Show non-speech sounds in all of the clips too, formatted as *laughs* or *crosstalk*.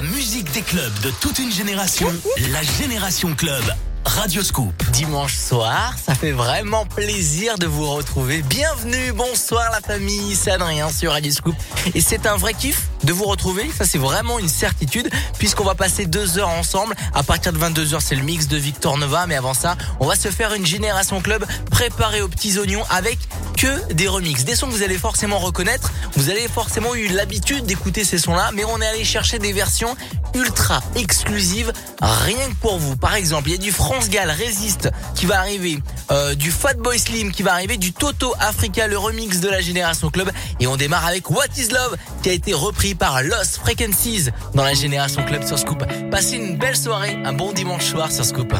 La musique des clubs de toute une génération, la Génération Club. Radio Scoop. Dimanche soir, ça fait vraiment plaisir de vous retrouver. Bienvenue, bonsoir la famille, c'est Adrien sur Radio Scoop. Et c'est un vrai kiff de vous retrouver, ça c'est vraiment une certitude, puisqu'on va passer deux heures ensemble. À partir de 22 heures, c'est le mix de Victor Nova, mais avant ça, on va se faire une génération club préparée aux petits oignons avec que des remixes. Des sons que vous allez forcément reconnaître, vous avez forcément eu l'habitude d'écouter ces sons-là, mais on est allé chercher des versions ultra exclusives, rien que pour vous. Par exemple, il y a du France Gall Résiste qui va arriver, euh, du Fatboy Slim qui va arriver, du Toto Africa, le remix de la Génération Club, et on démarre avec What Is Love qui a été repris par Lost Frequencies dans la Génération Club sur Scoop. Passez une belle soirée, un bon dimanche soir sur Scoop.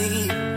Me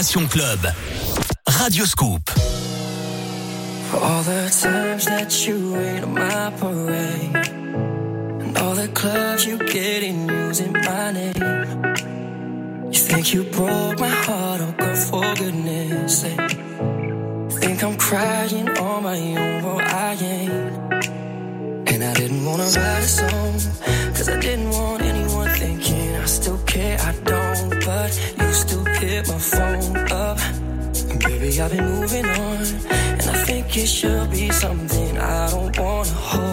Génération Club. Radio all the times that you ain't on my parade, and all the clubs you get in using my name. You think you broke my heart, oh girl, for goodness sake. Think I'm crying on my own, well I ain't. get my phone up. Baby, I've been moving on, and I think it should be something I don't wanna hold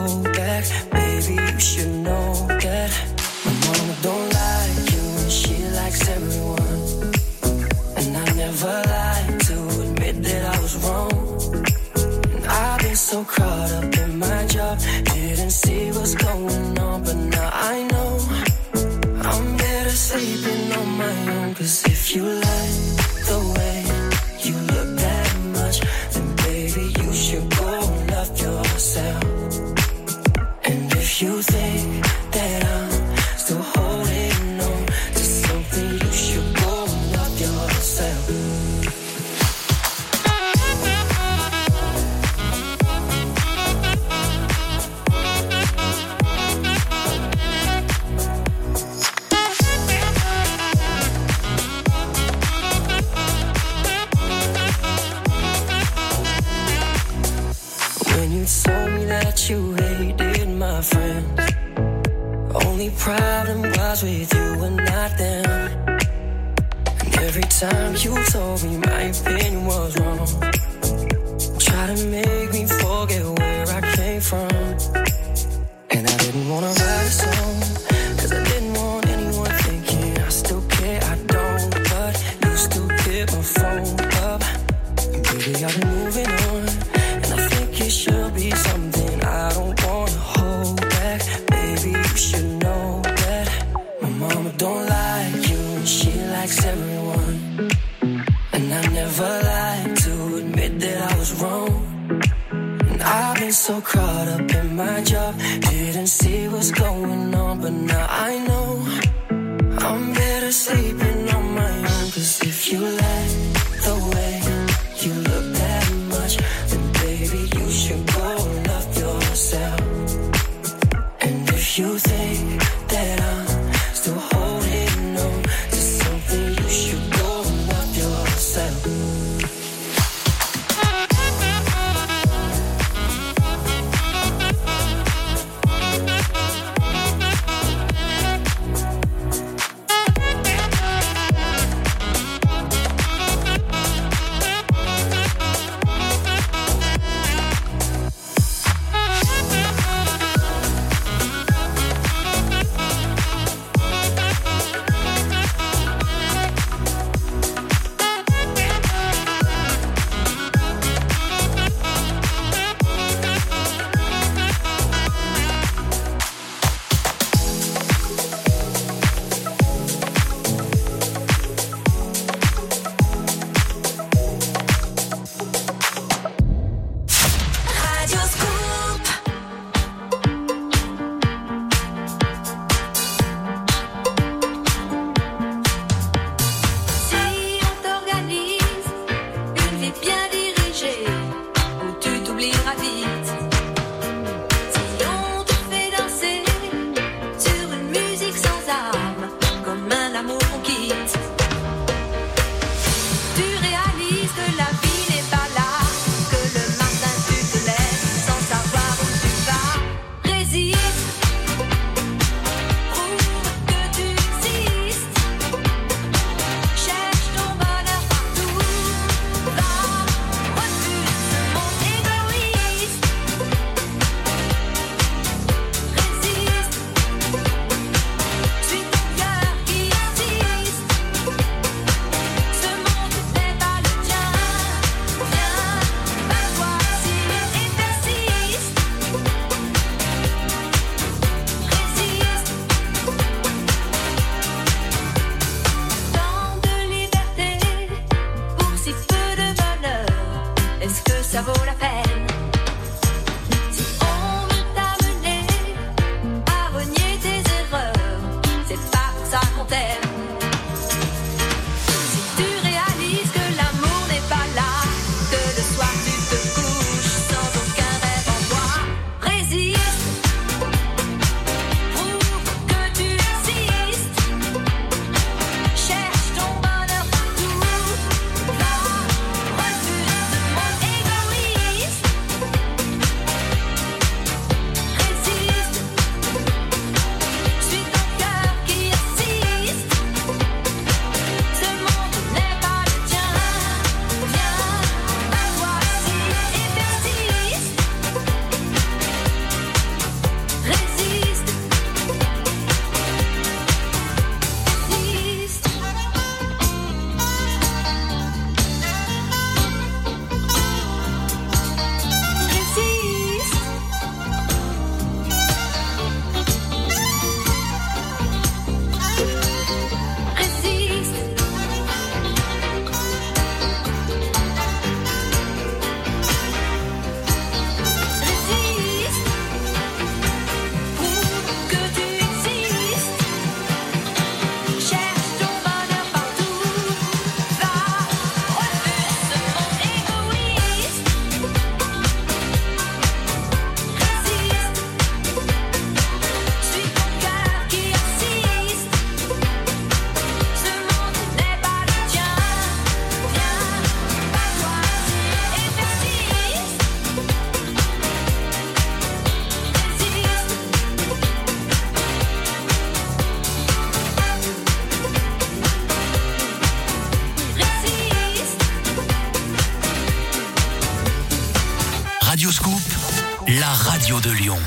radio de Lyon.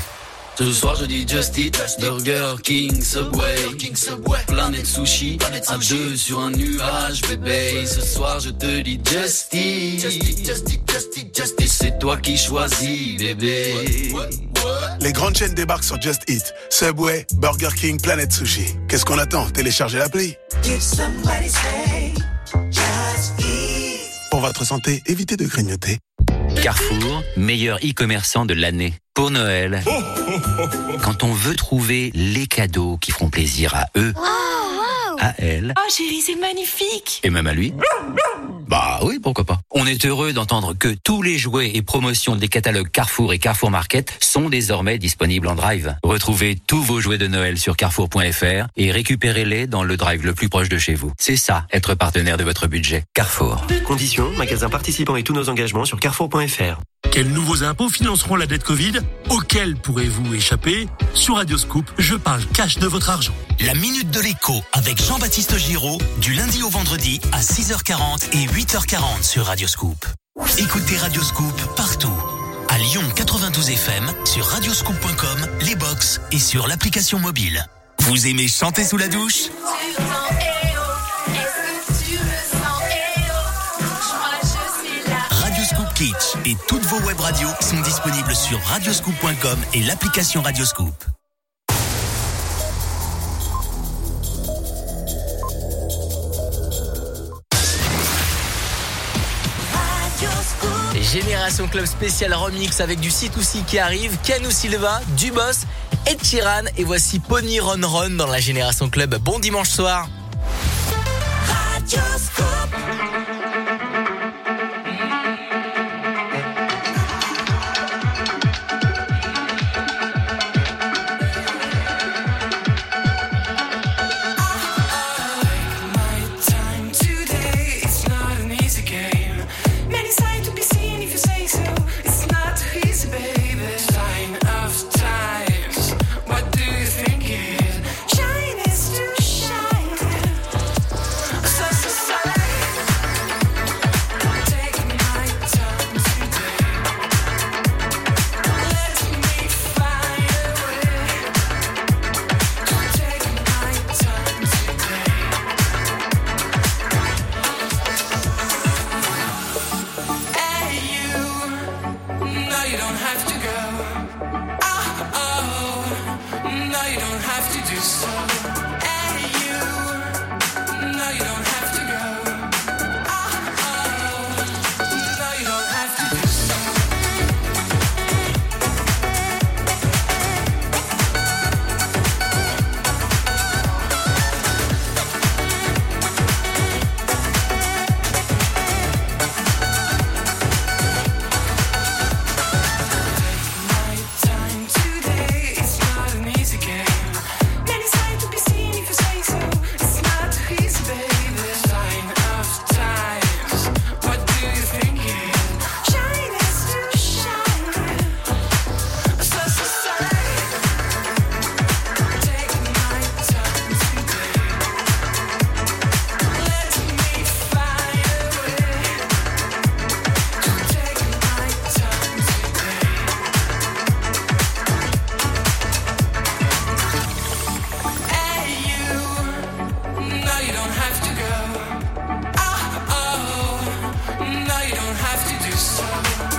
Ce soir je dis Just Eat, Burger King, Subway, Planète Sushi, à deux sur un nuage, bébé. Ce soir je te dis Just Eat, Et c'est toi qui choisis, bébé. Les grandes chaînes débarquent sur Just Eat. Subway, Burger King, Planet Sushi. Qu'est-ce qu'on attend? Téléchargez l'appli. Pour votre santé, évitez de grignoter. Carrefour, meilleur e-commerçant de l'année. Pour Noël, *laughs* quand on veut trouver les cadeaux qui feront plaisir à eux, à elle, Oh chérie, c'est magnifique. Et même à lui, bah oui, pourquoi pas. On est heureux d'entendre que tous les jouets et promotions des catalogues Carrefour et Carrefour Market sont désormais disponibles en drive. Retrouvez tous vos jouets de Noël sur carrefour.fr et récupérez-les dans le drive le plus proche de chez vous. C'est ça, être partenaire de votre budget. Carrefour. Conditions, magasins participants et tous nos engagements sur carrefour.fr. Quels nouveaux impôts financeront la dette Covid Auxquels pourrez-vous échapper Sur Radioscoop, je parle cash de votre argent. La Minute de l'écho avec Jean-Baptiste Giraud, du lundi au vendredi à 6h40 et 8h40 sur Radioscoop. Écoutez Radioscoop partout. À Lyon 92 FM, sur radioscoop.com, les box et sur l'application mobile. Vous aimez chanter sous la douche? Kitsch et toutes vos web radios sont disponibles sur radioscoop.com et l'application Radioscoop. Génération Club spécial remix avec du C2C qui arrive, Kanu Silva, du boss, et Chiran et voici Pony Run Run dans la Génération Club. Bon dimanche soir. Have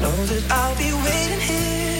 know that I'll be waiting here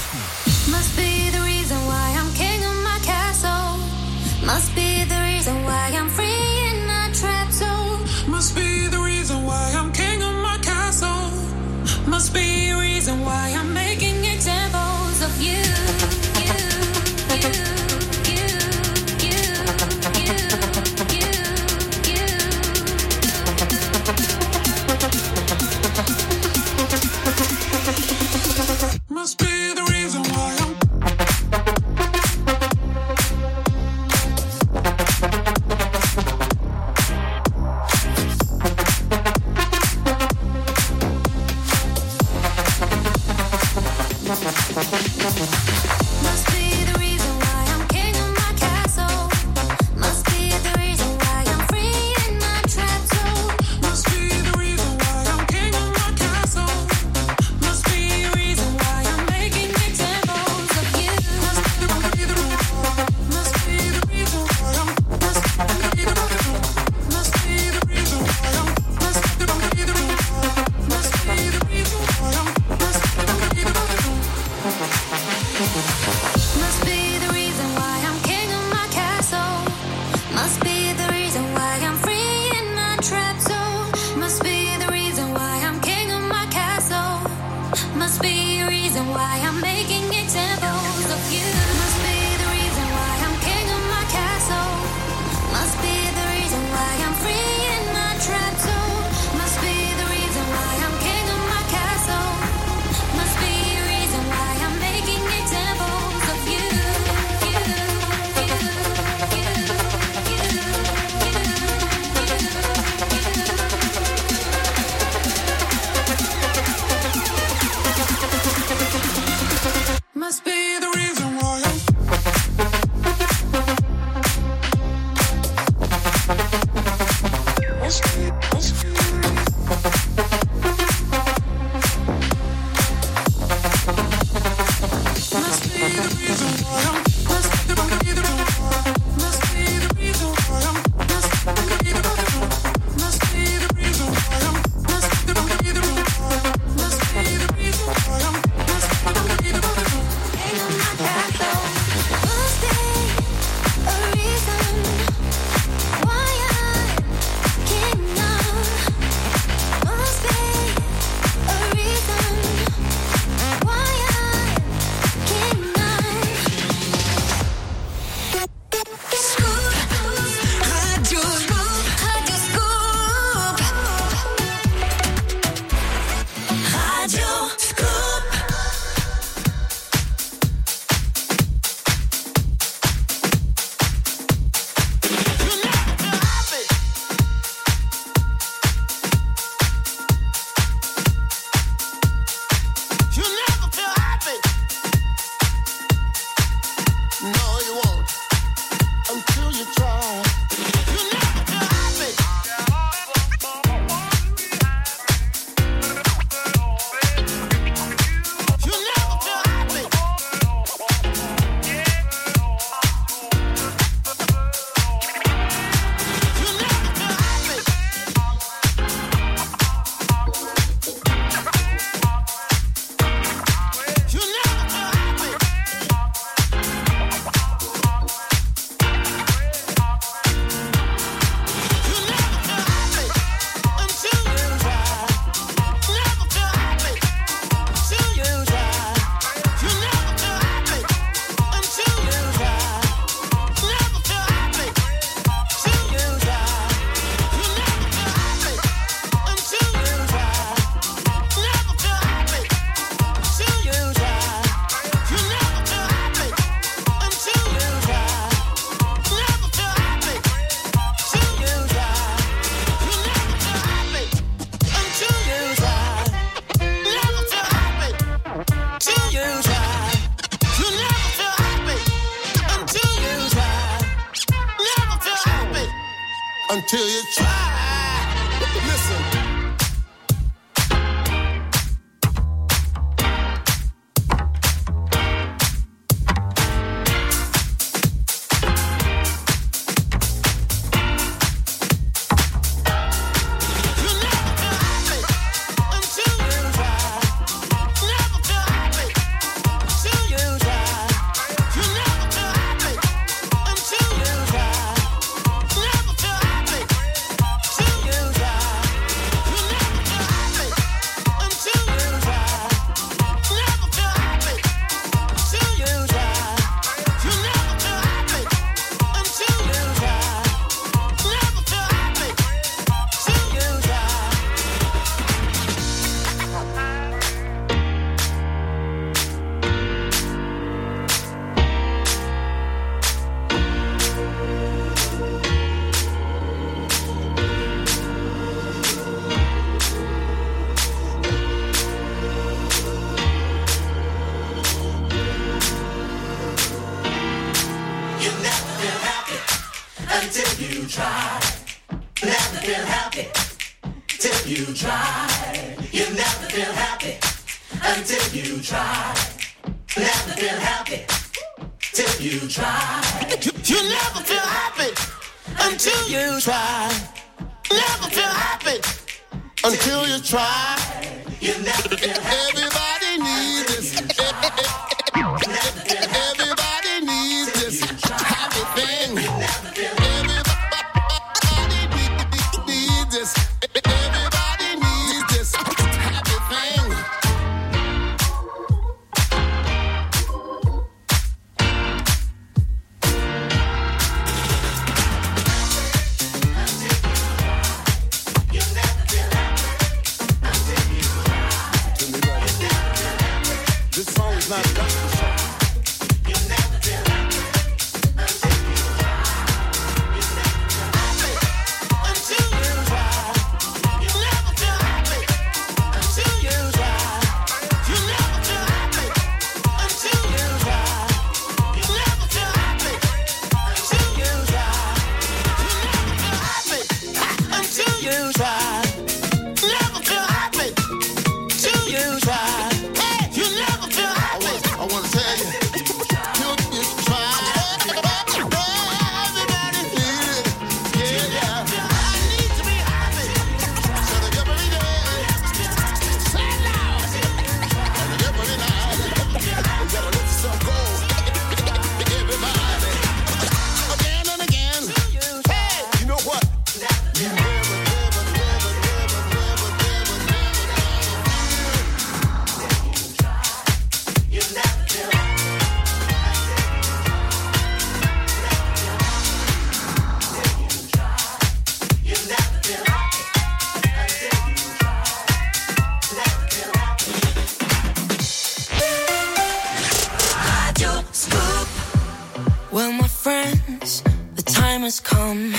has come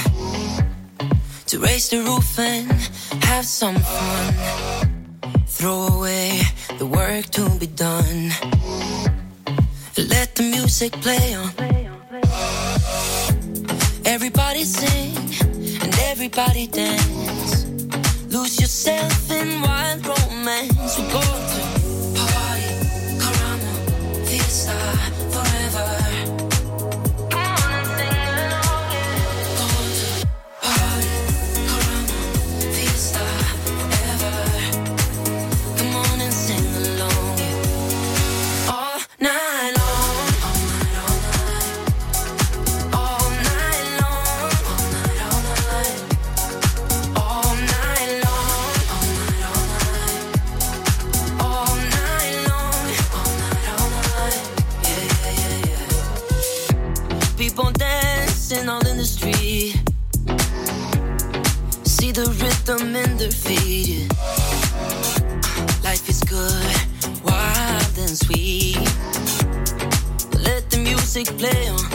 to raise the roof and have some fun. Throw away the work to be done. Let the music play on. Everybody sing and everybody dance. Lose yourself in wild romance. We're going to music play on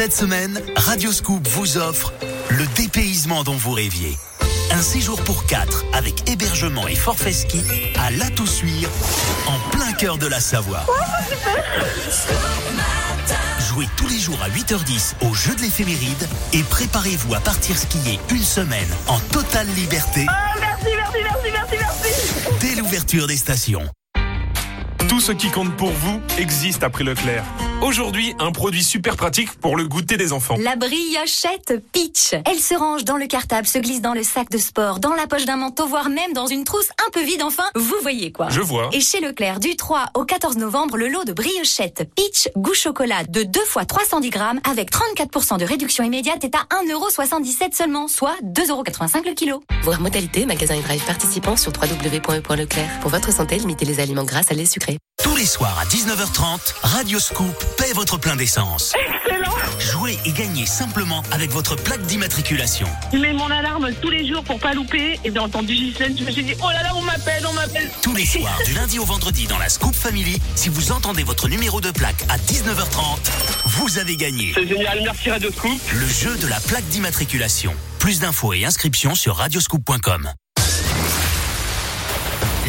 Cette semaine, Radioscoop vous offre le dépaysement dont vous rêviez. Un séjour pour quatre avec hébergement et forfait ski à La Toussuire, en plein cœur de la Savoie. Jouez tous les jours à 8h10 au jeu de l'éphéméride et préparez-vous à partir skier une semaine en totale liberté Merci, merci, merci, merci, merci. dès l'ouverture des stations. Tout ce qui compte pour vous existe à prix Leclerc. Aujourd'hui, un produit super pratique pour le goûter des enfants. La briochette Peach. Elle se range dans le cartable, se glisse dans le sac de sport, dans la poche d'un manteau, voire même dans une trousse un peu vide. Enfin, vous voyez quoi. Je vois. Et chez Leclerc, du 3 au 14 novembre, le lot de briochettes Peach goût chocolat de 2 fois 310 grammes avec 34% de réduction immédiate est à 1,77€ seulement, soit 2,85€ le kilo. Voir modalité, magasin et drive participants sur www.leclerc. Pour votre santé, limitez les aliments gras, salés, sucrés. Tous les soirs à 19h30, Radio Scoop paie votre plein d'essence. Excellent. Jouez et gagnez simplement avec votre plaque d'immatriculation. Je mets mon alarme tous les jours pour pas louper. Et j'ai entendu Ghislaine, je me suis dit, oh là là, on m'appelle, on m'appelle. Tous les soirs, du lundi au vendredi dans la Scoop Family, si vous entendez votre numéro de plaque à 19h30, vous avez gagné. C'est génial, merci Radio Scoop. Le jeu de la plaque d'immatriculation. Plus d'infos et inscriptions sur radioscoop.com.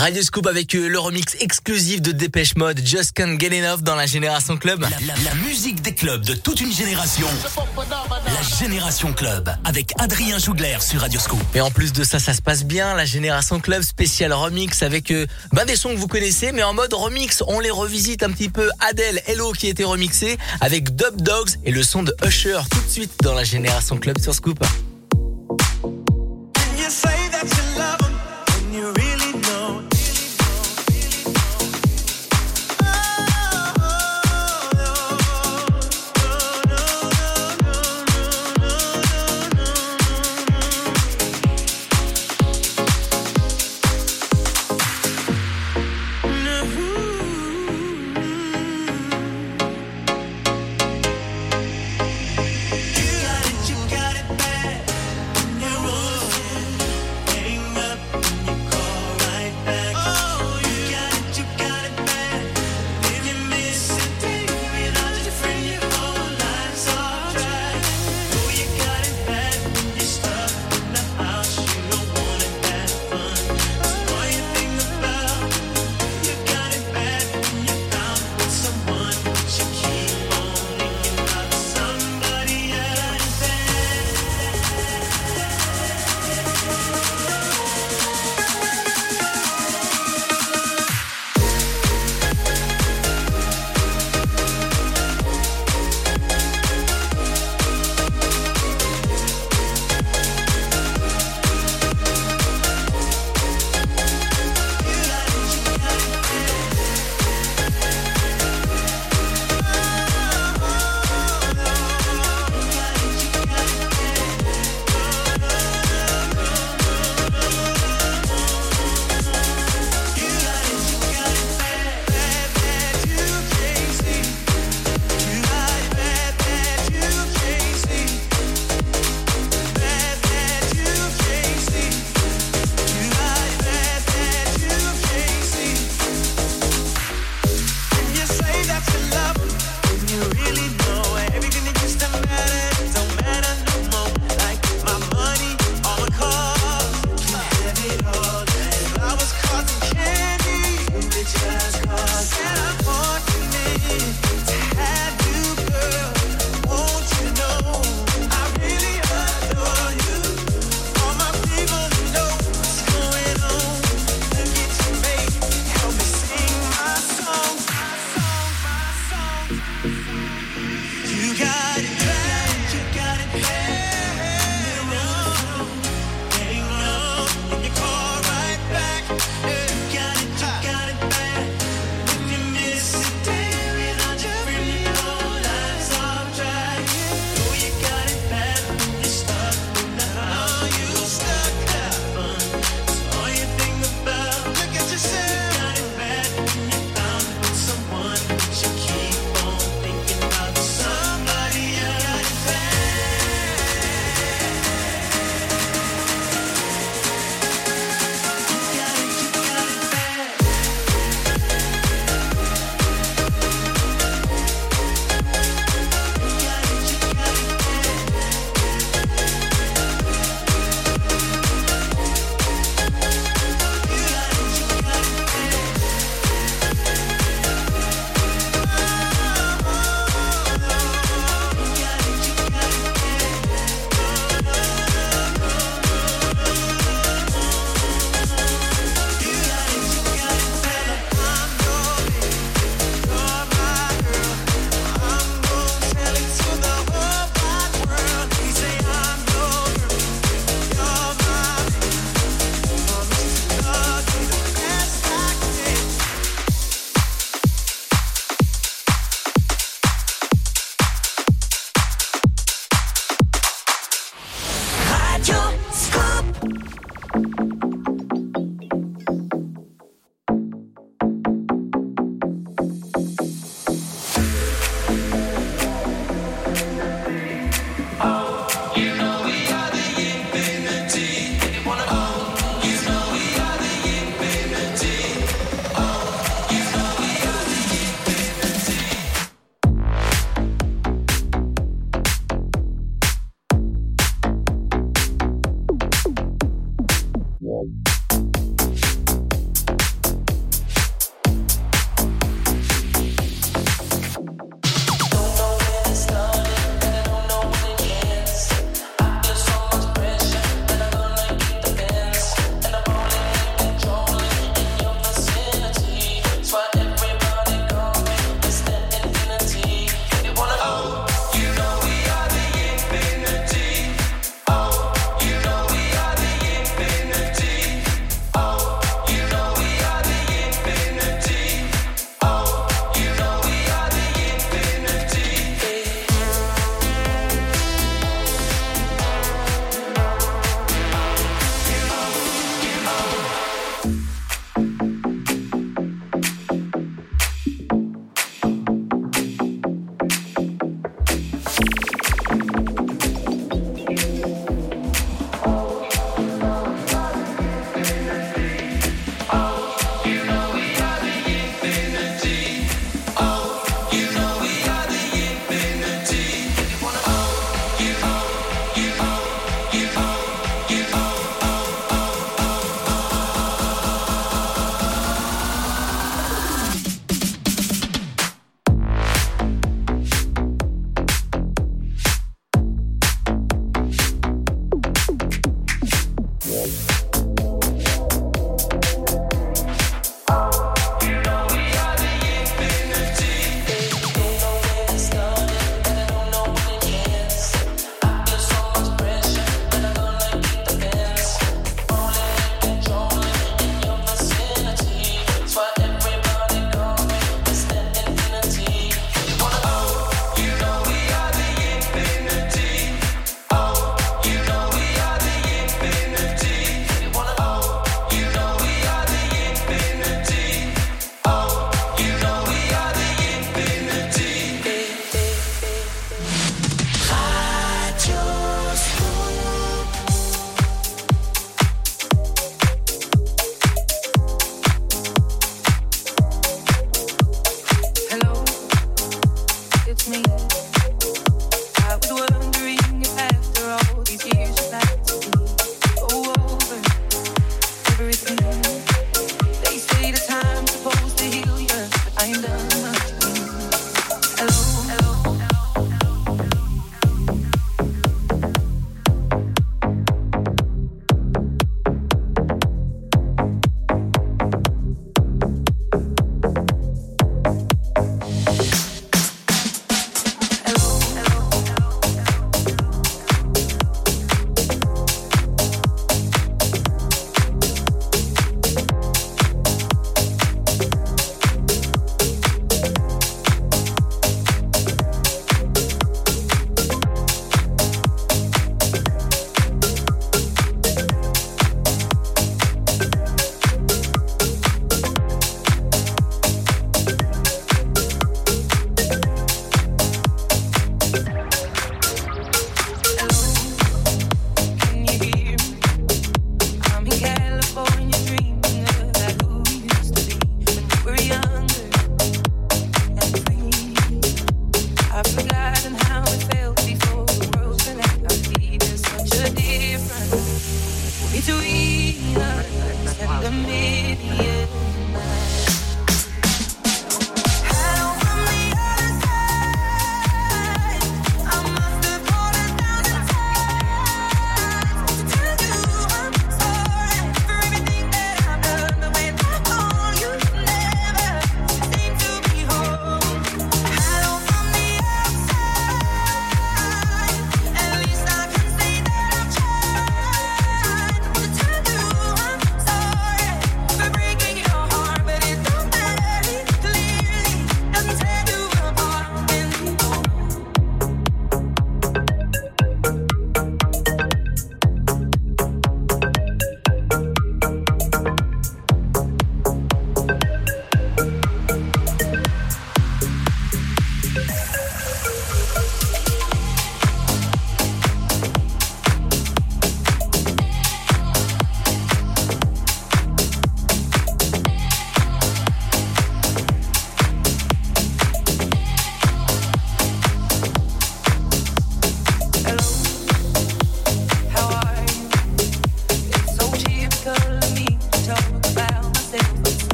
Radio Scoop avec euh, le remix exclusif de Dépêche Mode, Just Can't Get Enough dans la Génération Club. La, la- la musique des clubs de toute une génération. La Génération Club avec Adrien Jougler sur Radio Scoop. Et en plus de ça, ça se passe bien. La Génération Club spécial remix avec bah, des sons que vous connaissez, mais en mode remix. On les revisite un petit peu. Adele, Hello qui était remixé avec Dub Dogs et le son de Usher tout de suite dans la Génération Club sur Scoop.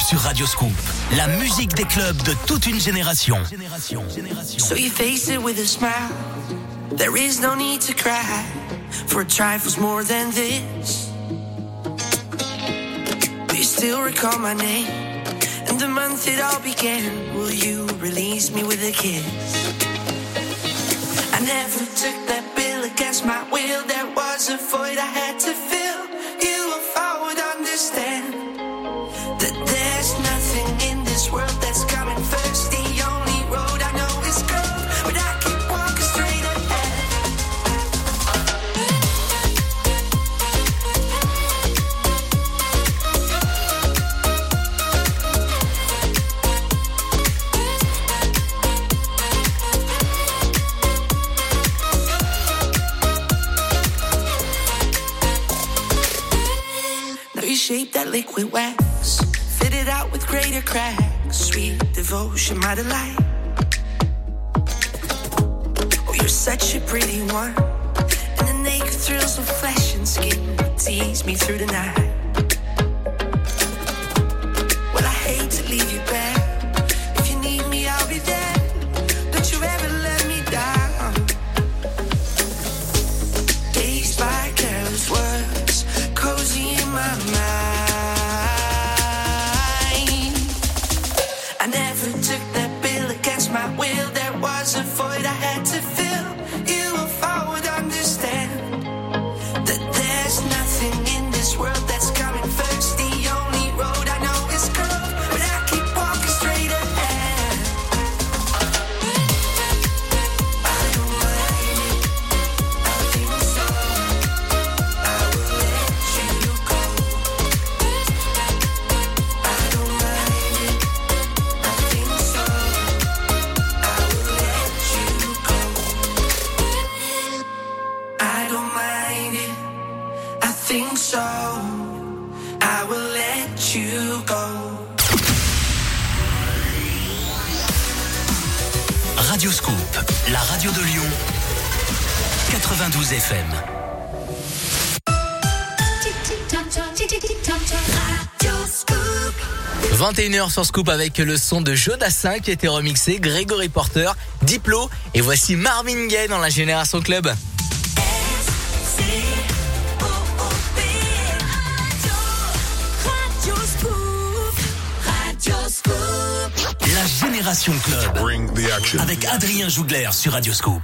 sur Radio Scoop. La musique des clubs de toute une génération. So you face it with a smile. There is no need to cry for trifles more than this. Do you still recall my name and the month it all began? Will you release me with a kiss? I never took that bill against my will. satellite Radio Scoop, la radio de Lyon, 92 FM. 21h sur Scoop avec le son de Jodassin qui a été remixé, Grégory Porter, Diplo et voici Marvin Gaye dans la Génération Club. Avec Adrien Jougler sur Radioscope.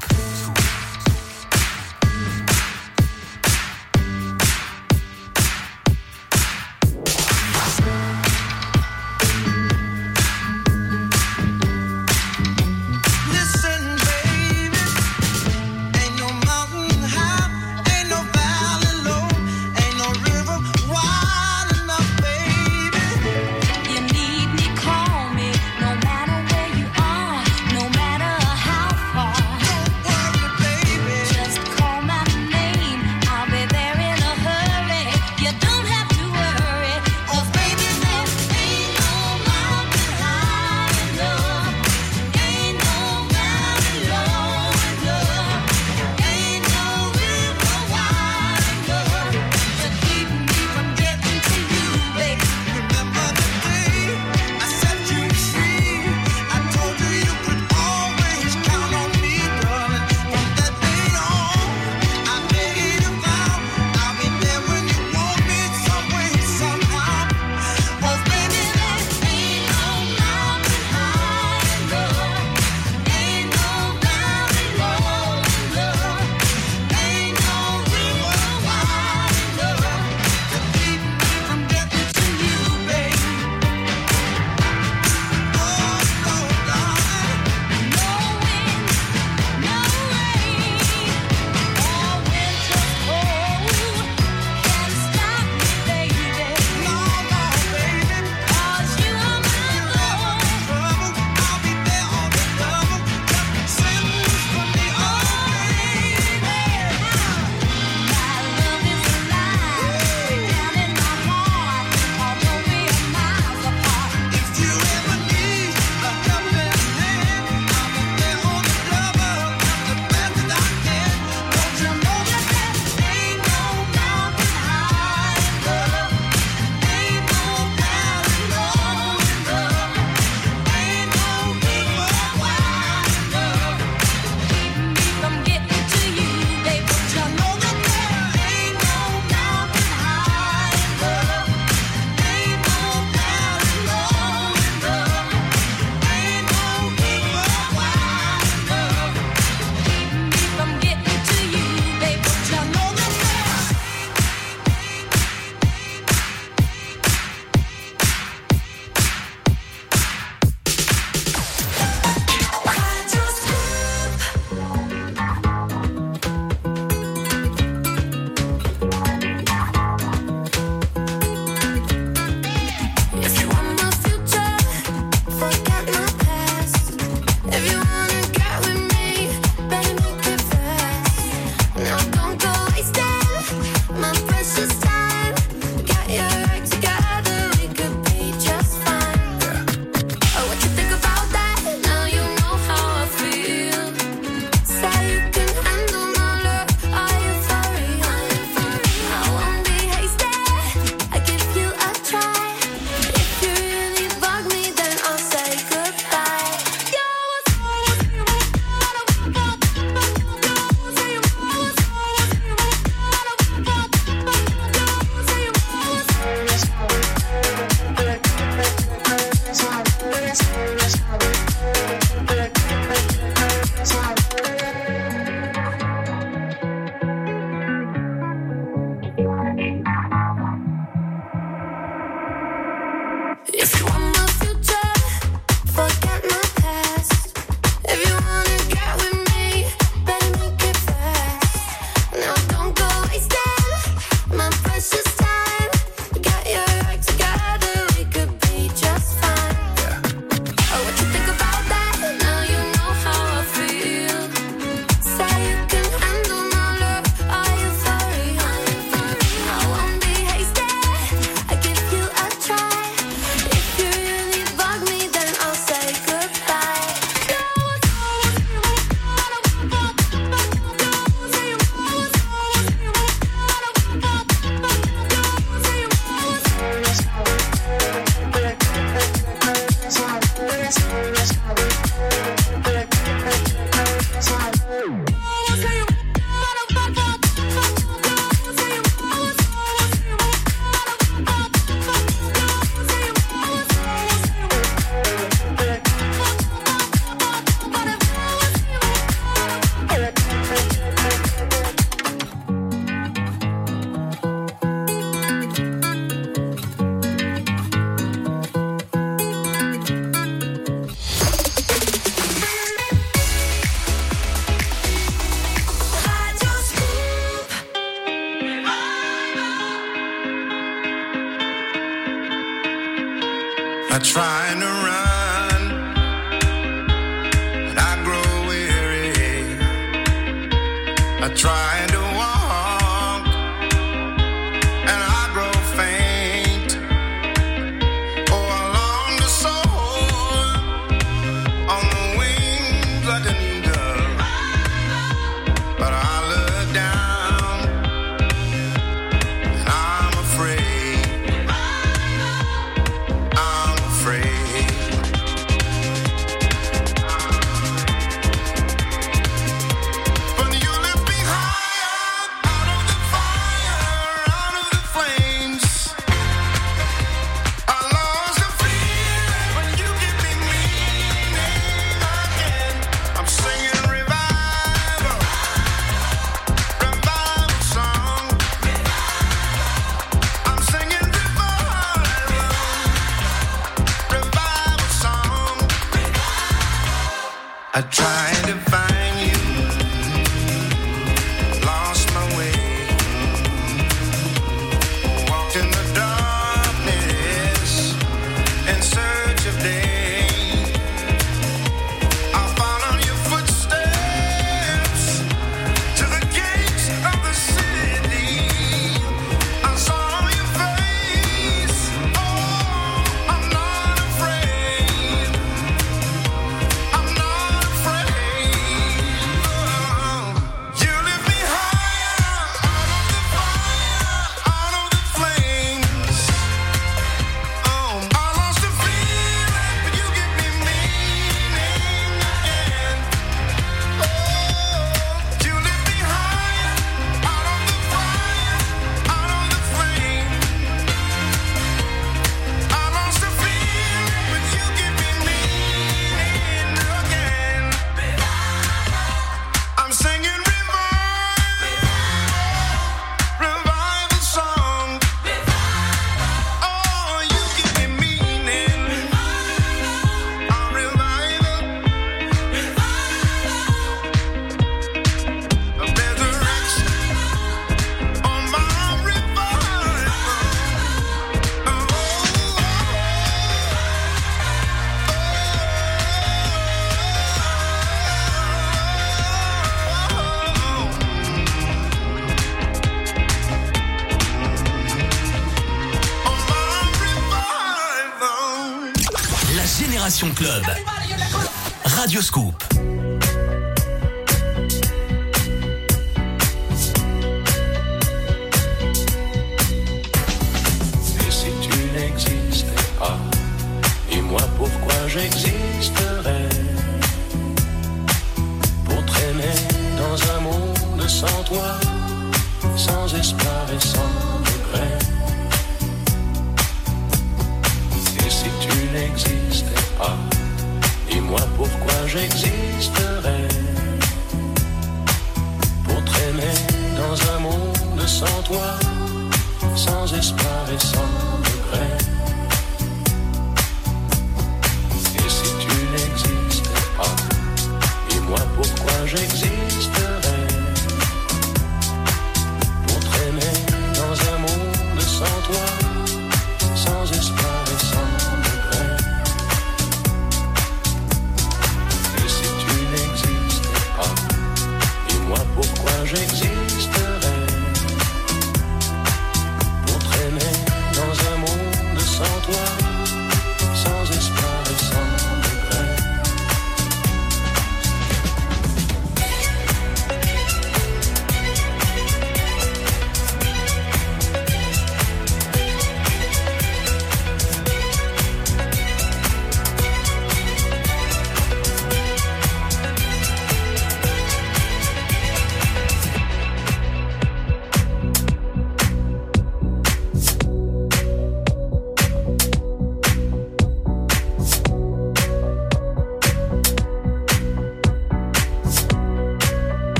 Club.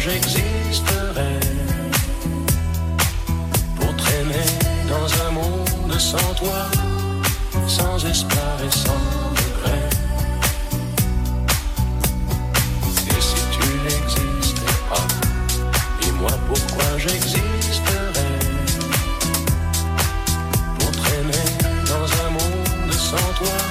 j'existerai pour traîner dans un monde sans toi, sans espoir et sans regret. Et si tu n'existais pas, dis-moi pourquoi j'existerai pour traîner dans un monde sans toi.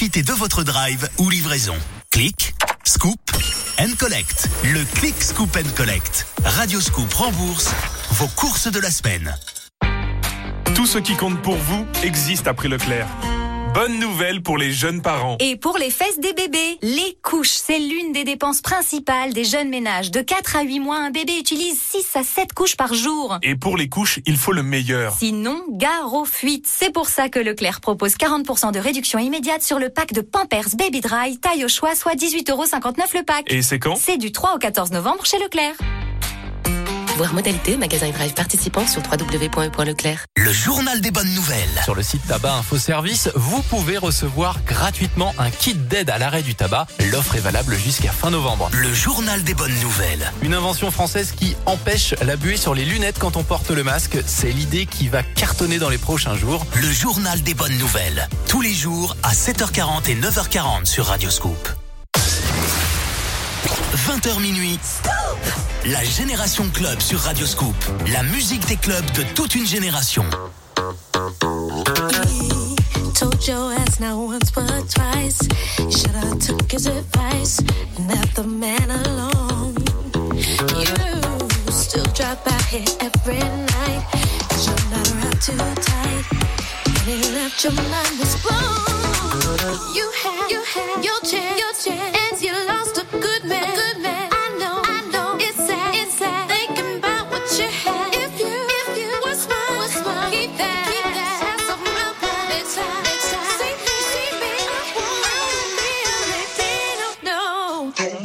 Profitez de votre drive ou livraison. Click, Scoop and Collect. Le Click Scoop and Collect. Radio Scoop rembourse vos courses de la semaine. Tout ce qui compte pour vous existe après Leclerc. Bonne nouvelle pour les jeunes parents. Et pour les fesses des bébés, les couches, c'est l'une des dépenses principales des jeunes ménages. De 4 à 8 mois, un bébé utilise 6 à 7 couches par jour. Et pour les couches, il faut le meilleur. Sinon, gare aux fuites. C'est pour ça que Leclerc propose 40% de réduction immédiate sur le pack de Pampers Baby Dry, taille au choix, soit 18,59€ le pack. Et c'est quand? C'est du 3 au 14 novembre chez Leclerc. Voir modalité, magasin et drive participant sur www.e.leclerc. Le journal des bonnes nouvelles. Sur le site Tabac Info Service, vous pouvez recevoir gratuitement un kit d'aide à l'arrêt du tabac. L'offre est valable jusqu'à fin novembre. Le journal des bonnes nouvelles. Une invention française qui empêche la buée sur les lunettes quand on porte le masque. C'est l'idée qui va cartonner dans les prochains jours. Le journal des bonnes nouvelles. Tous les jours à 7h40 et 9h40 sur Radio Scoop. 20h minuit. La Génération Club sur Radio Scoop. La musique des clubs de toute une génération. Told your ass not once but twice. You shoulda took his advice and left the man alone. You still drop out here every night. Cause you're not around too tight. And he left your mind was blown. You had, you had your chance, your chance. And you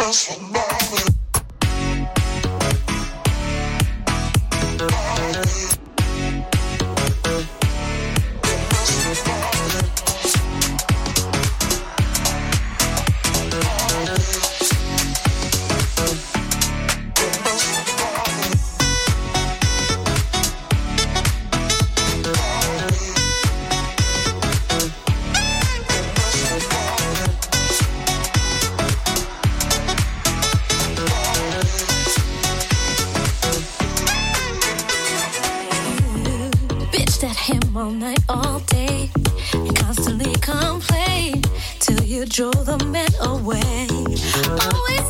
person. All night, all day. And constantly complain till you drove the man away. Always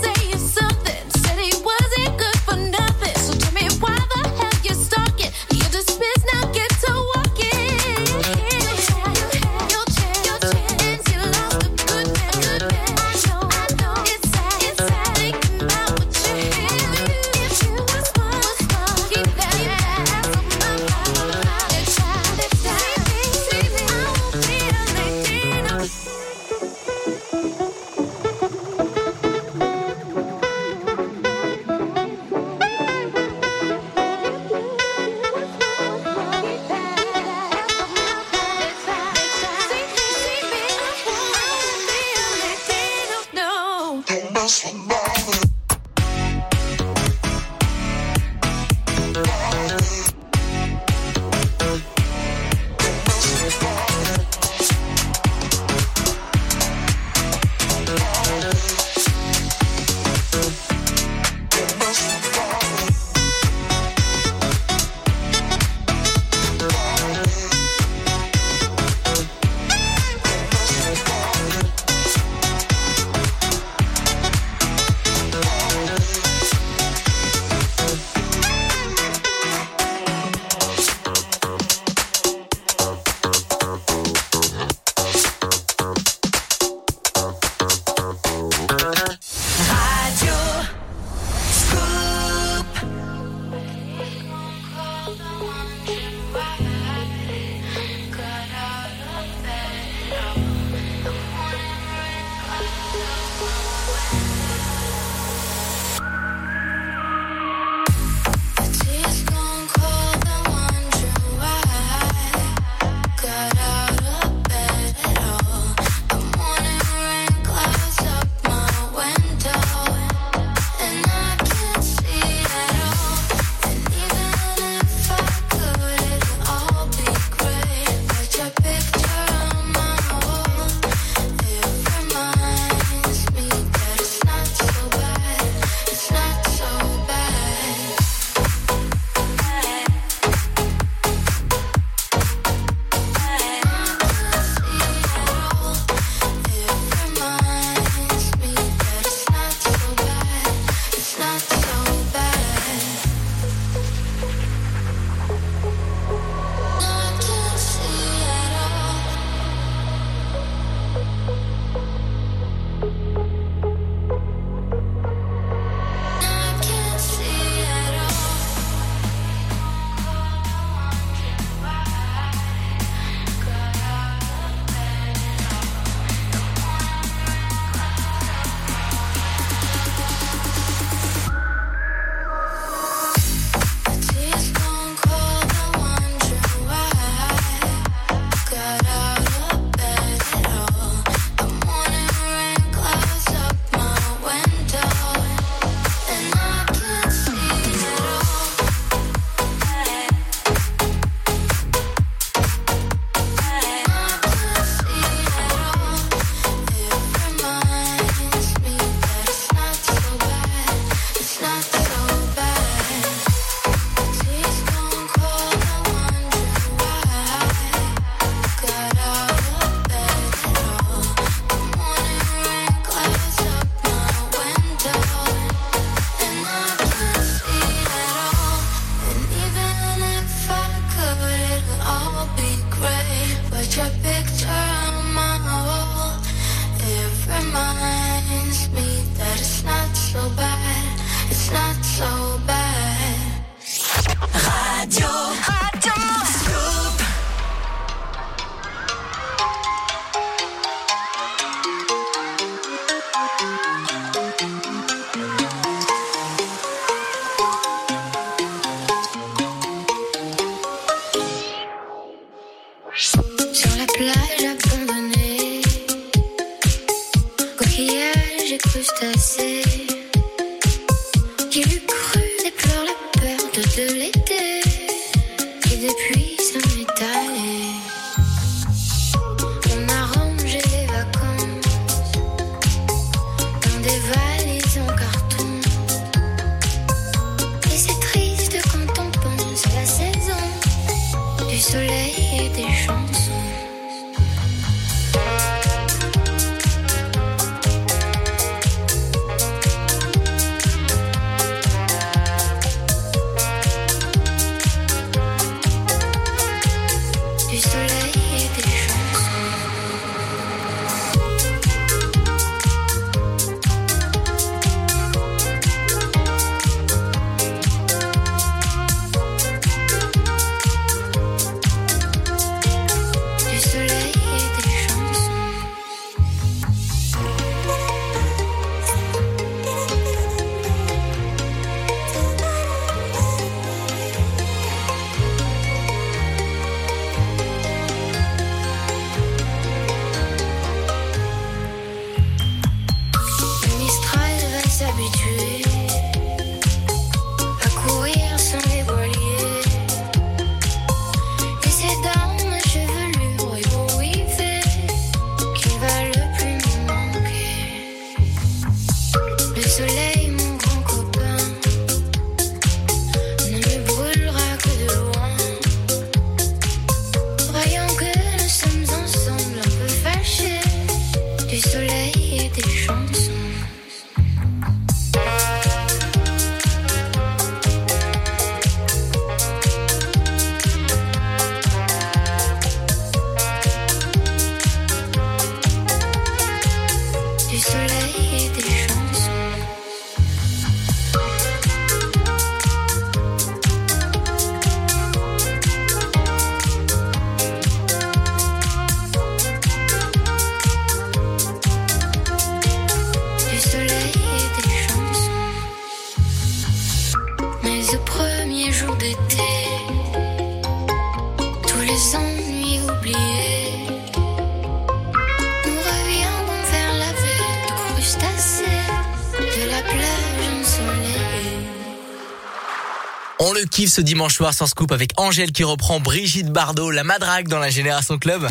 Ce dimanche soir sans scoop avec Angèle qui reprend Brigitte Bardot, la madrague dans la Génération Club.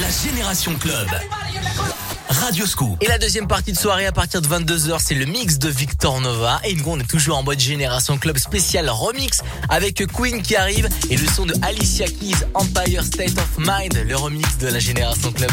La Génération Club. Radio Scoop. Et la deuxième partie de soirée à partir de 22h, c'est le mix de Victor Nova. Et nous, on est toujours en mode Génération Club spécial remix avec Queen qui arrive et le son de Alicia Keys, Empire State of Mind, le remix de la Génération Club.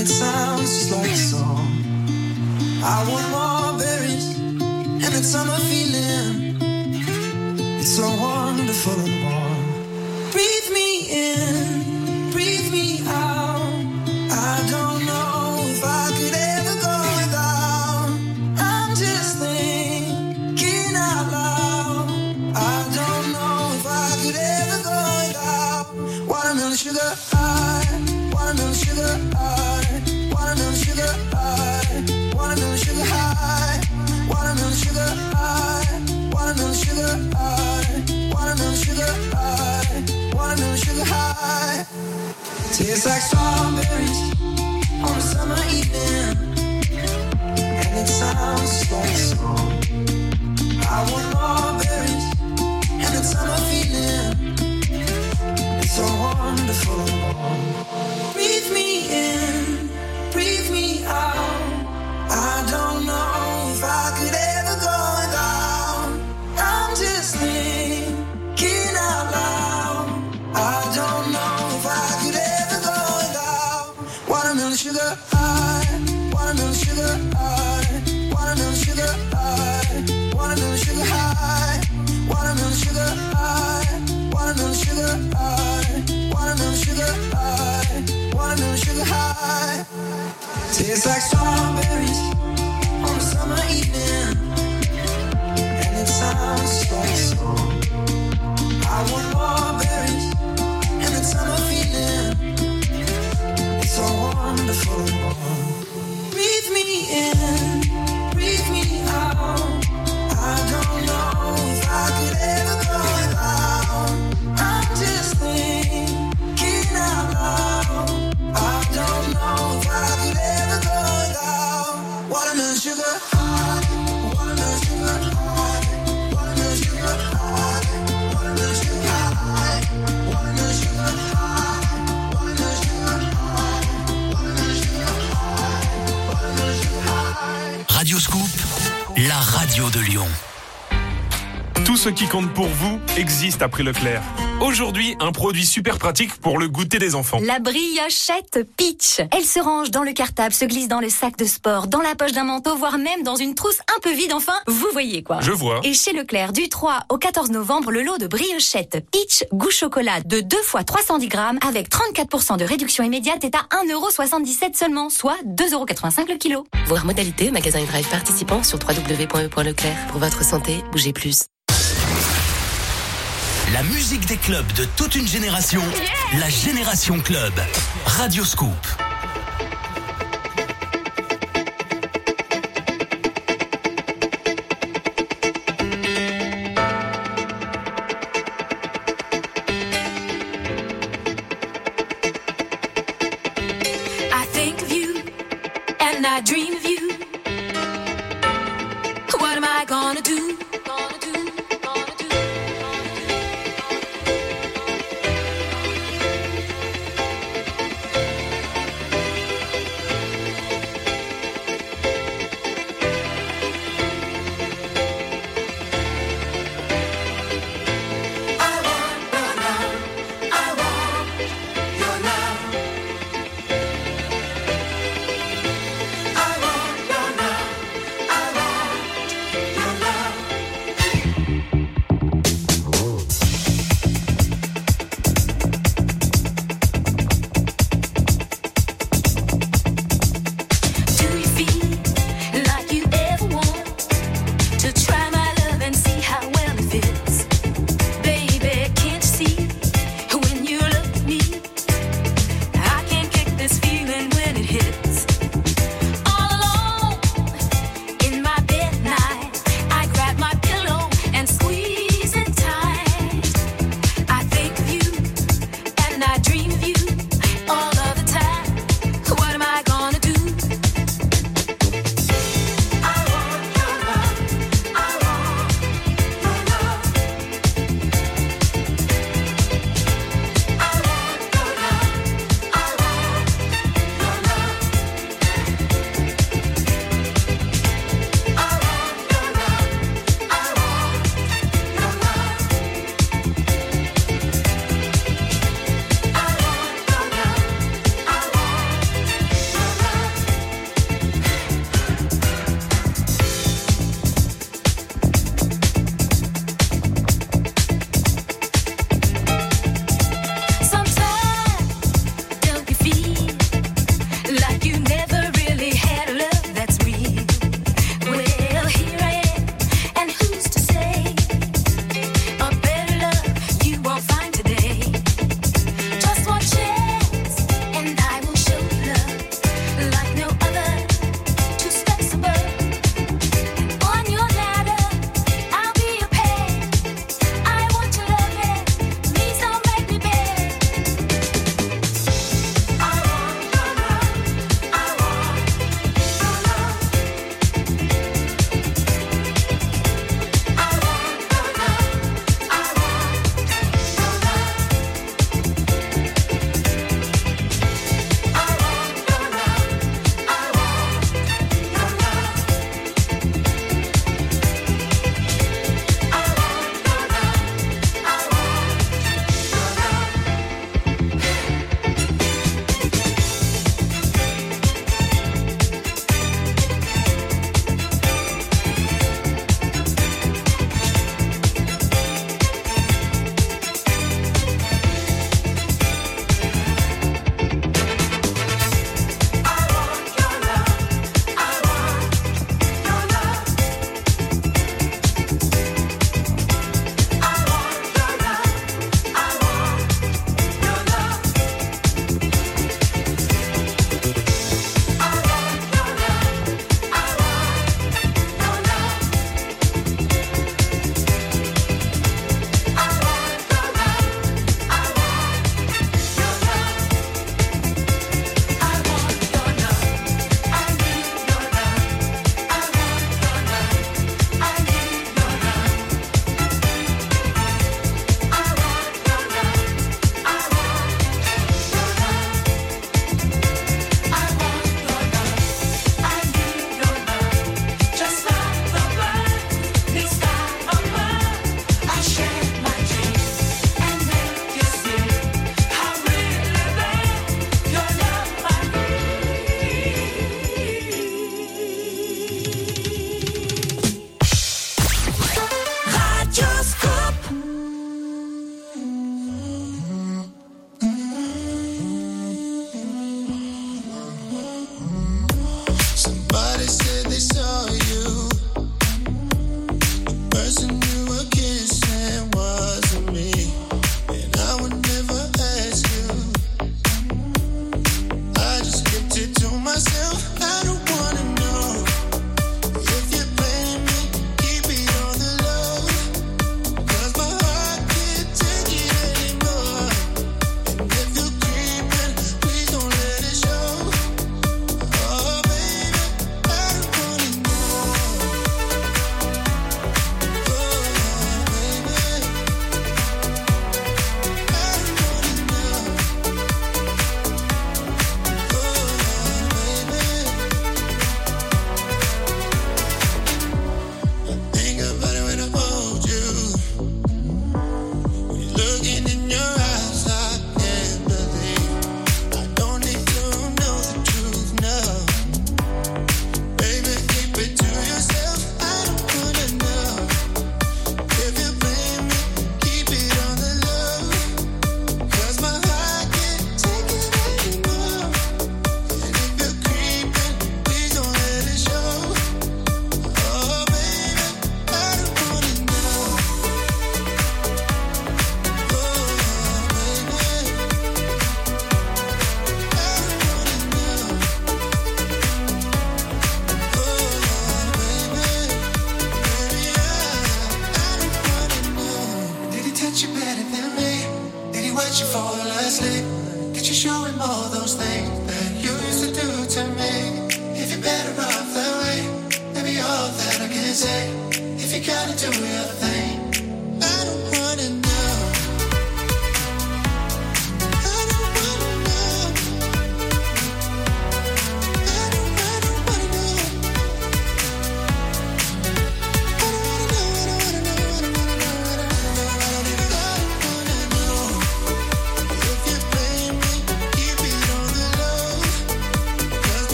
It sounds just like a song. I want more berries and that summer feeling. It's so wonderful and warm. Breathe me in, Tastes like strawberries on a summer evening, and it sounds like a song. I want more berries and that summer feeling. It's so wonderful. Breathe me in, breathe me out. I don't know if I could ever It's like zombie. La radio de Lyon. Tout ce qui compte pour vous existe à prix Leclerc. Aujourd'hui, un produit super pratique pour le goûter des enfants. La briochette Peach. Elle se range dans le cartable, se glisse dans le sac de sport, dans la poche d'un manteau, voire même dans une trousse un peu vide. Enfin, vous voyez quoi. Je vois. Et chez Leclerc, du 3 au 14 novembre, le lot de briochette Peach goût chocolat de 2 fois 310 grammes avec 34% de réduction immédiate est à 1,77€ seulement, soit 2,85€ le kilo. Voir modalité, magasin et drive participant sur www.e.leclerc. Pour votre santé, bougez plus. La musique des clubs de toute une génération, la Génération Club. Radio Scoop.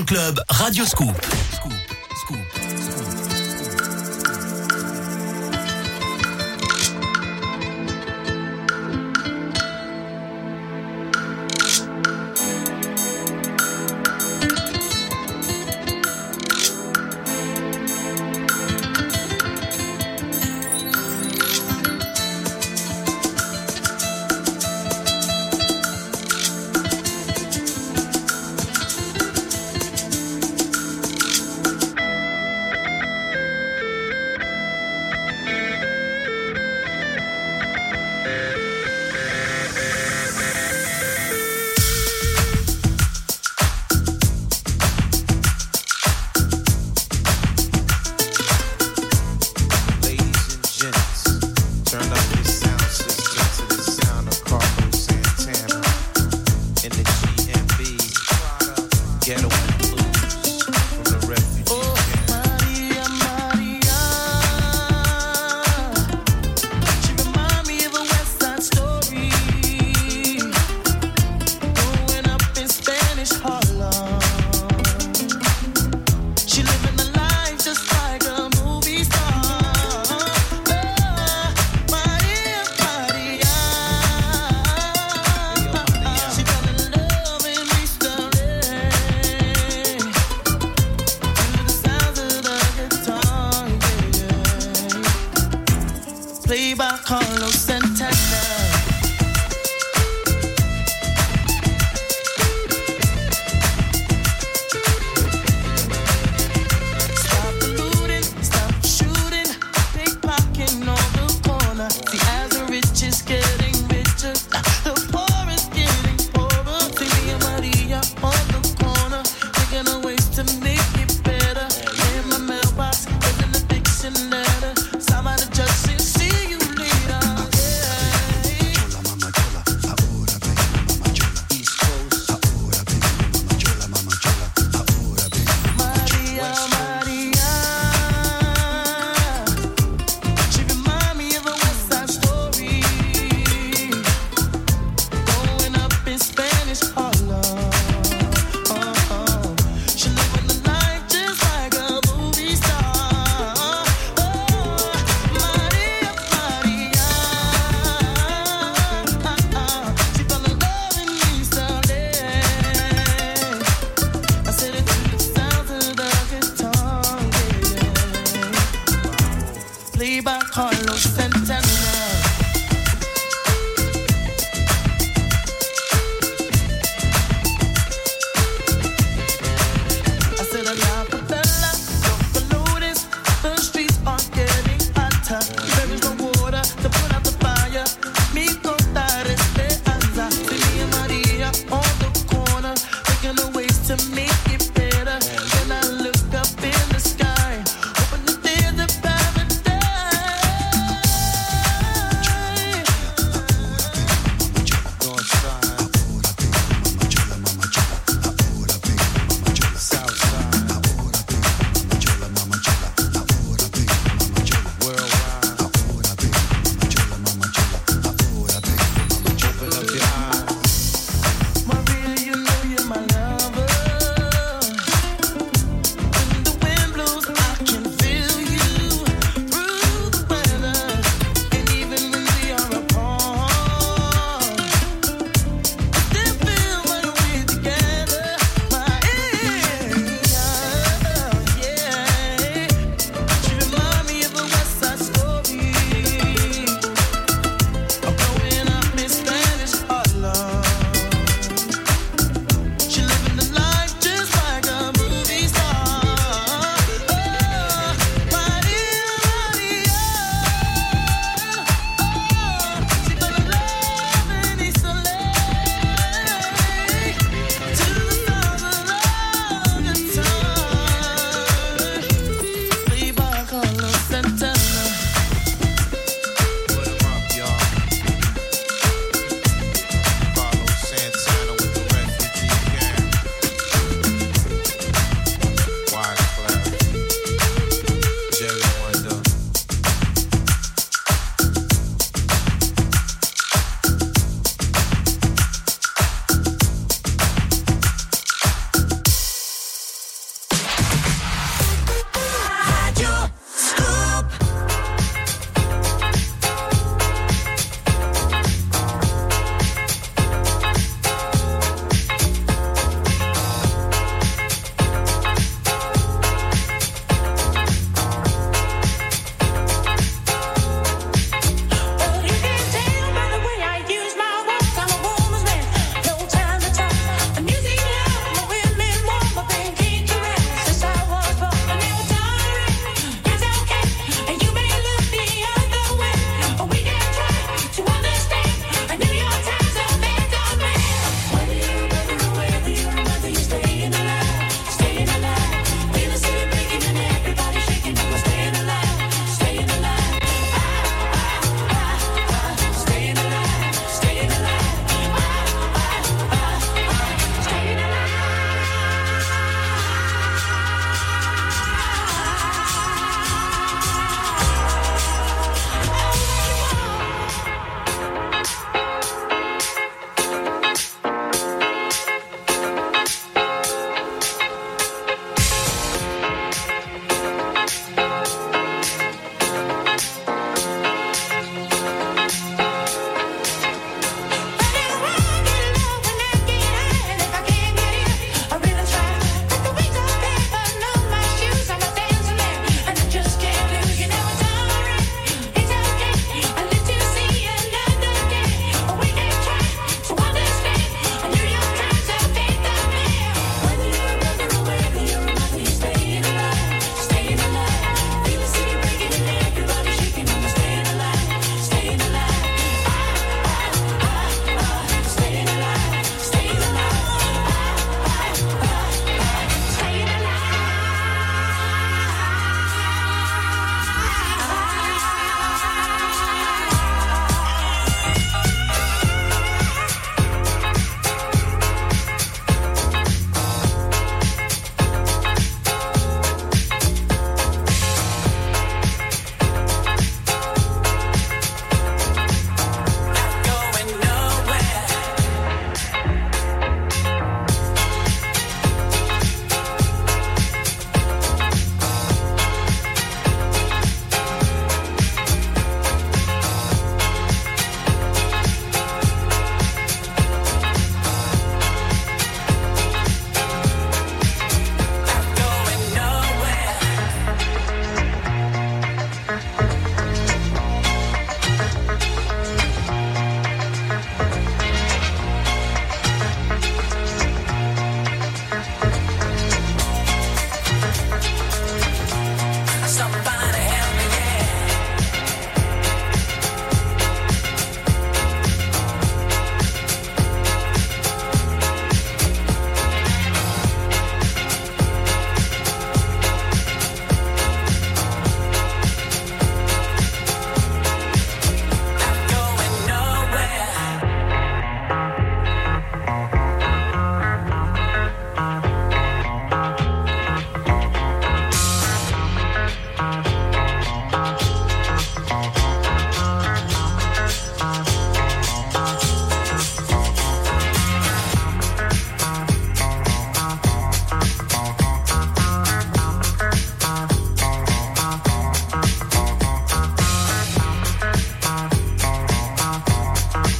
Club Radio Scoop.